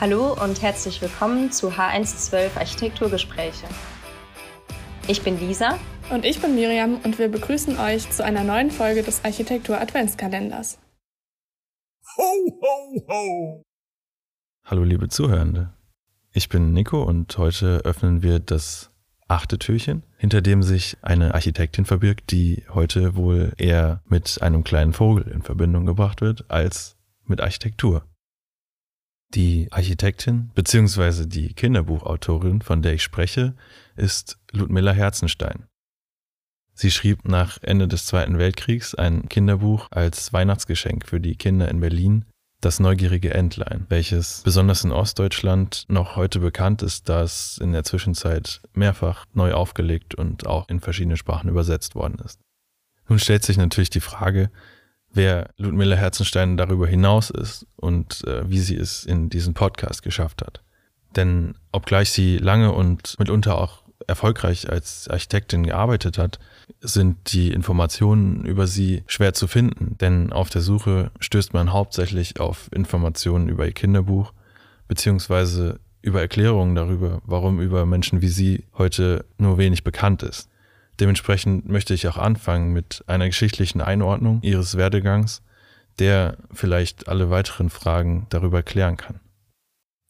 Hallo und herzlich willkommen zu H112 Architekturgespräche. Ich bin Lisa. Und ich bin Miriam und wir begrüßen euch zu einer neuen Folge des Architektur Adventskalenders. Ho, ho, ho! Hallo liebe Zuhörende. Ich bin Nico und heute öffnen wir das achte Türchen, hinter dem sich eine Architektin verbirgt, die heute wohl eher mit einem kleinen Vogel in Verbindung gebracht wird als mit Architektur. Die Architektin bzw. die Kinderbuchautorin, von der ich spreche, ist Ludmilla Herzenstein. Sie schrieb nach Ende des Zweiten Weltkriegs ein Kinderbuch als Weihnachtsgeschenk für die Kinder in Berlin, das neugierige Entlein, welches besonders in Ostdeutschland noch heute bekannt ist, da es in der Zwischenzeit mehrfach neu aufgelegt und auch in verschiedene Sprachen übersetzt worden ist. Nun stellt sich natürlich die Frage, wer Ludmilla Herzenstein darüber hinaus ist und äh, wie sie es in diesen Podcast geschafft hat. Denn obgleich sie lange und mitunter auch erfolgreich als Architektin gearbeitet hat, sind die Informationen über sie schwer zu finden. Denn auf der Suche stößt man hauptsächlich auf Informationen über ihr Kinderbuch, beziehungsweise über Erklärungen darüber, warum über Menschen wie sie heute nur wenig bekannt ist. Dementsprechend möchte ich auch anfangen mit einer geschichtlichen Einordnung ihres Werdegangs, der vielleicht alle weiteren Fragen darüber klären kann.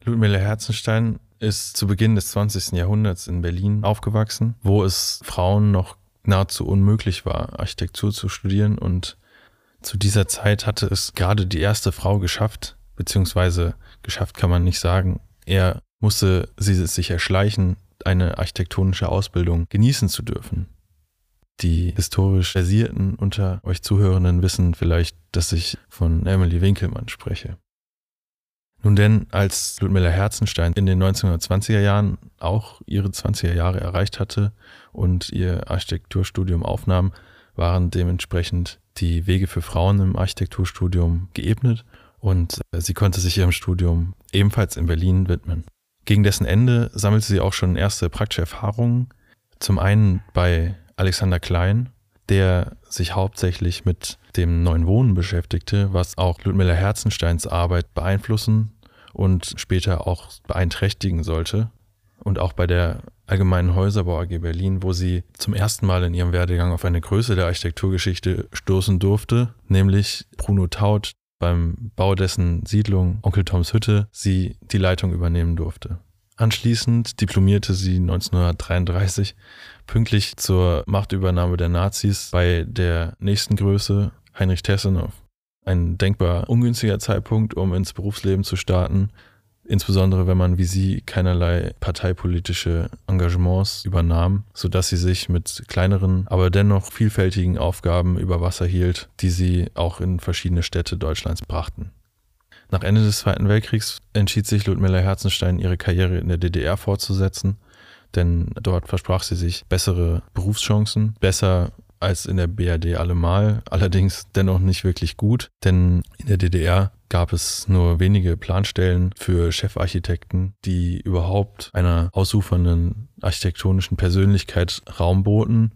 Ludmilla Herzenstein ist zu Beginn des 20. Jahrhunderts in Berlin aufgewachsen, wo es Frauen noch nahezu unmöglich war, Architektur zu studieren und zu dieser Zeit hatte es gerade die erste Frau geschafft, beziehungsweise geschafft kann man nicht sagen, er musste sie sich erschleichen, eine architektonische Ausbildung genießen zu dürfen. Die historisch Versierten unter euch Zuhörenden wissen vielleicht, dass ich von Emily Winkelmann spreche. Nun denn, als Ludmilla Herzenstein in den 1920er Jahren auch ihre 20er Jahre erreicht hatte und ihr Architekturstudium aufnahm, waren dementsprechend die Wege für Frauen im Architekturstudium geebnet und sie konnte sich ihrem Studium ebenfalls in Berlin widmen. Gegen dessen Ende sammelte sie auch schon erste praktische Erfahrungen, zum einen bei Alexander Klein, der sich hauptsächlich mit dem neuen Wohnen beschäftigte, was auch Ludmilla Herzensteins Arbeit beeinflussen und später auch beeinträchtigen sollte. Und auch bei der Allgemeinen Häuserbau AG Berlin, wo sie zum ersten Mal in ihrem Werdegang auf eine Größe der Architekturgeschichte stoßen durfte, nämlich Bruno Taut beim Bau dessen Siedlung Onkel Toms Hütte sie die Leitung übernehmen durfte. Anschließend diplomierte sie 1933 pünktlich zur Machtübernahme der Nazis bei der nächsten Größe Heinrich Tessenow. Ein denkbar ungünstiger Zeitpunkt, um ins Berufsleben zu starten, insbesondere wenn man wie sie keinerlei parteipolitische Engagements übernahm, sodass sie sich mit kleineren, aber dennoch vielfältigen Aufgaben über Wasser hielt, die sie auch in verschiedene Städte Deutschlands brachten. Nach Ende des Zweiten Weltkriegs entschied sich Ludmilla Herzenstein, ihre Karriere in der DDR fortzusetzen, denn dort versprach sie sich bessere Berufschancen, besser als in der BRD allemal, allerdings dennoch nicht wirklich gut, denn in der DDR gab es nur wenige Planstellen für Chefarchitekten, die überhaupt einer ausufernden architektonischen Persönlichkeit Raum boten.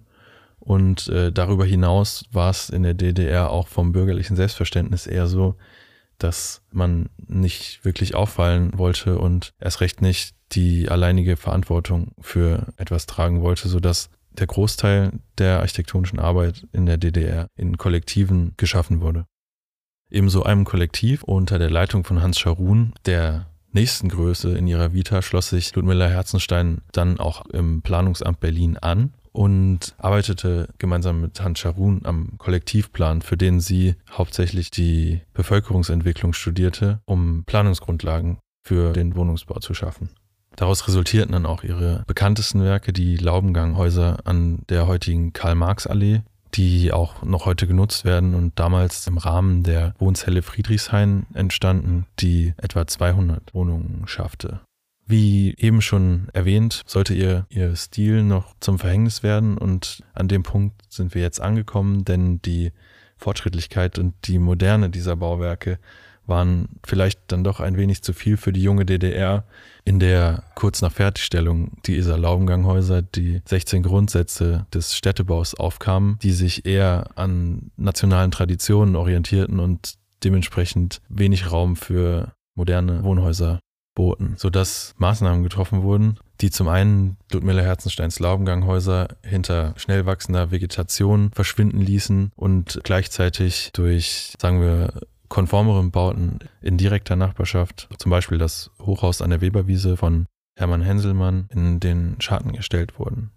Und äh, darüber hinaus war es in der DDR auch vom bürgerlichen Selbstverständnis eher so, dass man nicht wirklich auffallen wollte und erst recht nicht die alleinige Verantwortung für etwas tragen wollte, sodass der Großteil der architektonischen Arbeit in der DDR in Kollektiven geschaffen wurde. Ebenso einem Kollektiv unter der Leitung von Hans Scharun, der nächsten Größe in ihrer Vita, schloss sich Ludmilla Herzenstein dann auch im Planungsamt Berlin an und arbeitete gemeinsam mit Hans Scharun am Kollektivplan, für den sie hauptsächlich die Bevölkerungsentwicklung studierte, um Planungsgrundlagen für den Wohnungsbau zu schaffen. Daraus resultierten dann auch ihre bekanntesten Werke, die Laubenganghäuser an der heutigen Karl-Marx-Allee, die auch noch heute genutzt werden und damals im Rahmen der Wohnzelle Friedrichshain entstanden, die etwa 200 Wohnungen schaffte. Wie eben schon erwähnt, sollte ihr ihr Stil noch zum Verhängnis werden und an dem Punkt sind wir jetzt angekommen, denn die Fortschrittlichkeit und die Moderne dieser Bauwerke waren vielleicht dann doch ein wenig zu viel für die junge DDR, in der kurz nach Fertigstellung die Isar Laubenganghäuser die 16 Grundsätze des Städtebaus aufkamen, die sich eher an nationalen Traditionen orientierten und dementsprechend wenig Raum für moderne Wohnhäuser boten, sodass Maßnahmen getroffen wurden, die zum einen Ludmilla Herzensteins Laubenganghäuser hinter schnell wachsender Vegetation verschwinden ließen und gleichzeitig durch, sagen wir, konformeren Bauten in direkter Nachbarschaft, zum Beispiel das Hochhaus an der Weberwiese von Hermann Henselmann, in den Schatten gestellt wurden.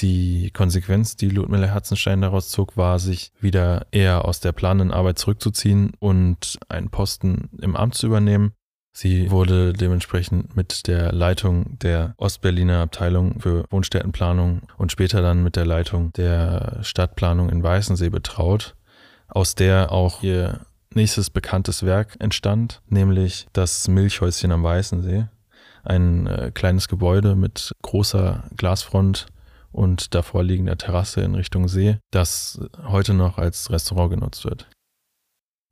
Die Konsequenz, die Ludmilla Herzenstein daraus zog, war, sich wieder eher aus der planenden Arbeit zurückzuziehen und einen Posten im Amt zu übernehmen. Sie wurde dementsprechend mit der Leitung der Ostberliner Abteilung für Wohnstättenplanung und später dann mit der Leitung der Stadtplanung in Weißensee betraut, aus der auch ihr nächstes bekanntes Werk entstand, nämlich das Milchhäuschen am Weißensee. Ein äh, kleines Gebäude mit großer Glasfront und davor liegender Terrasse in Richtung See, das heute noch als Restaurant genutzt wird.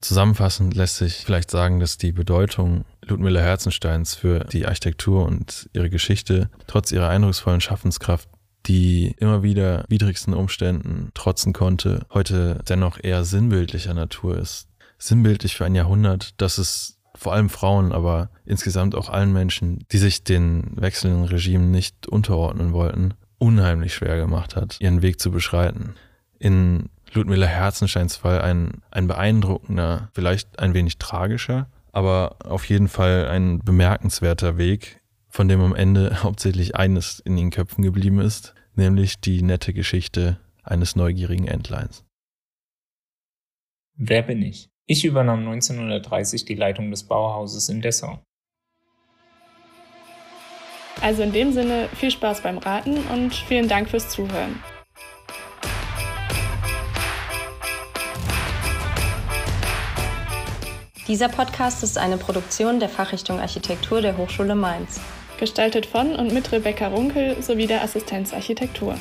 Zusammenfassend lässt sich vielleicht sagen, dass die Bedeutung Ludmilla Herzensteins für die Architektur und ihre Geschichte trotz ihrer eindrucksvollen Schaffenskraft die immer wieder widrigsten Umständen trotzen konnte, heute dennoch eher sinnbildlicher Natur ist sinnbildlich für ein Jahrhundert, dass es vor allem Frauen, aber insgesamt auch allen Menschen, die sich den wechselnden Regimen nicht unterordnen wollten, unheimlich schwer gemacht hat, ihren Weg zu beschreiten. In Ludmilla Herzensteins Fall ein, ein beeindruckender, vielleicht ein wenig tragischer, aber auf jeden Fall ein bemerkenswerter Weg, von dem am Ende hauptsächlich eines in den Köpfen geblieben ist, nämlich die nette Geschichte eines neugierigen Entleins. Wer bin ich? Ich übernahm 1930 die Leitung des Bauhauses in Dessau. Also in dem Sinne viel Spaß beim Raten und vielen Dank fürs Zuhören. Dieser Podcast ist eine Produktion der Fachrichtung Architektur der Hochschule Mainz. Gestaltet von und mit Rebecca Runkel sowie der Assistenz Architektur.